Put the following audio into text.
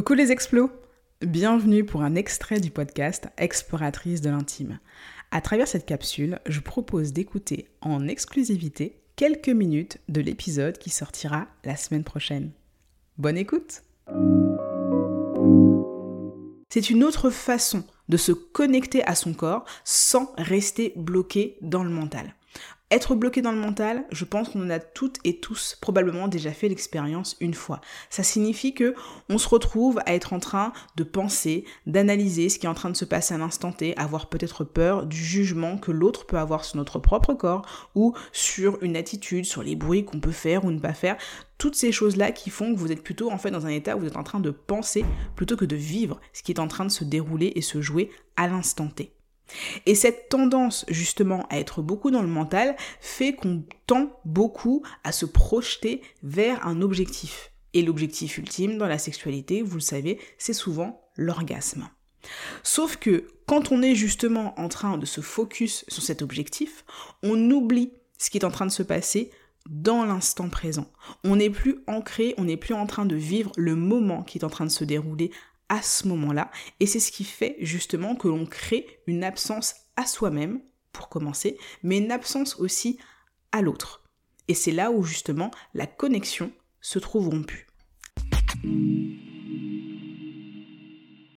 Coucou les explos Bienvenue pour un extrait du podcast Exploratrice de l'intime. À travers cette capsule, je propose d'écouter en exclusivité quelques minutes de l'épisode qui sortira la semaine prochaine. Bonne écoute C'est une autre façon de se connecter à son corps sans rester bloqué dans le mental. Être bloqué dans le mental, je pense qu'on en a toutes et tous probablement déjà fait l'expérience une fois. Ça signifie que on se retrouve à être en train de penser, d'analyser ce qui est en train de se passer à l'instant T, avoir peut-être peur du jugement que l'autre peut avoir sur notre propre corps ou sur une attitude, sur les bruits qu'on peut faire ou ne pas faire. Toutes ces choses-là qui font que vous êtes plutôt en fait dans un état où vous êtes en train de penser plutôt que de vivre ce qui est en train de se dérouler et se jouer à l'instant T. Et cette tendance justement à être beaucoup dans le mental fait qu'on tend beaucoup à se projeter vers un objectif. Et l'objectif ultime dans la sexualité, vous le savez, c'est souvent l'orgasme. Sauf que quand on est justement en train de se focus sur cet objectif, on oublie ce qui est en train de se passer dans l'instant présent. On n'est plus ancré, on n'est plus en train de vivre le moment qui est en train de se dérouler à ce moment-là. Et c'est ce qui fait justement que l'on crée une absence à soi-même, pour commencer, mais une absence aussi à l'autre. Et c'est là où justement la connexion se trouve rompue.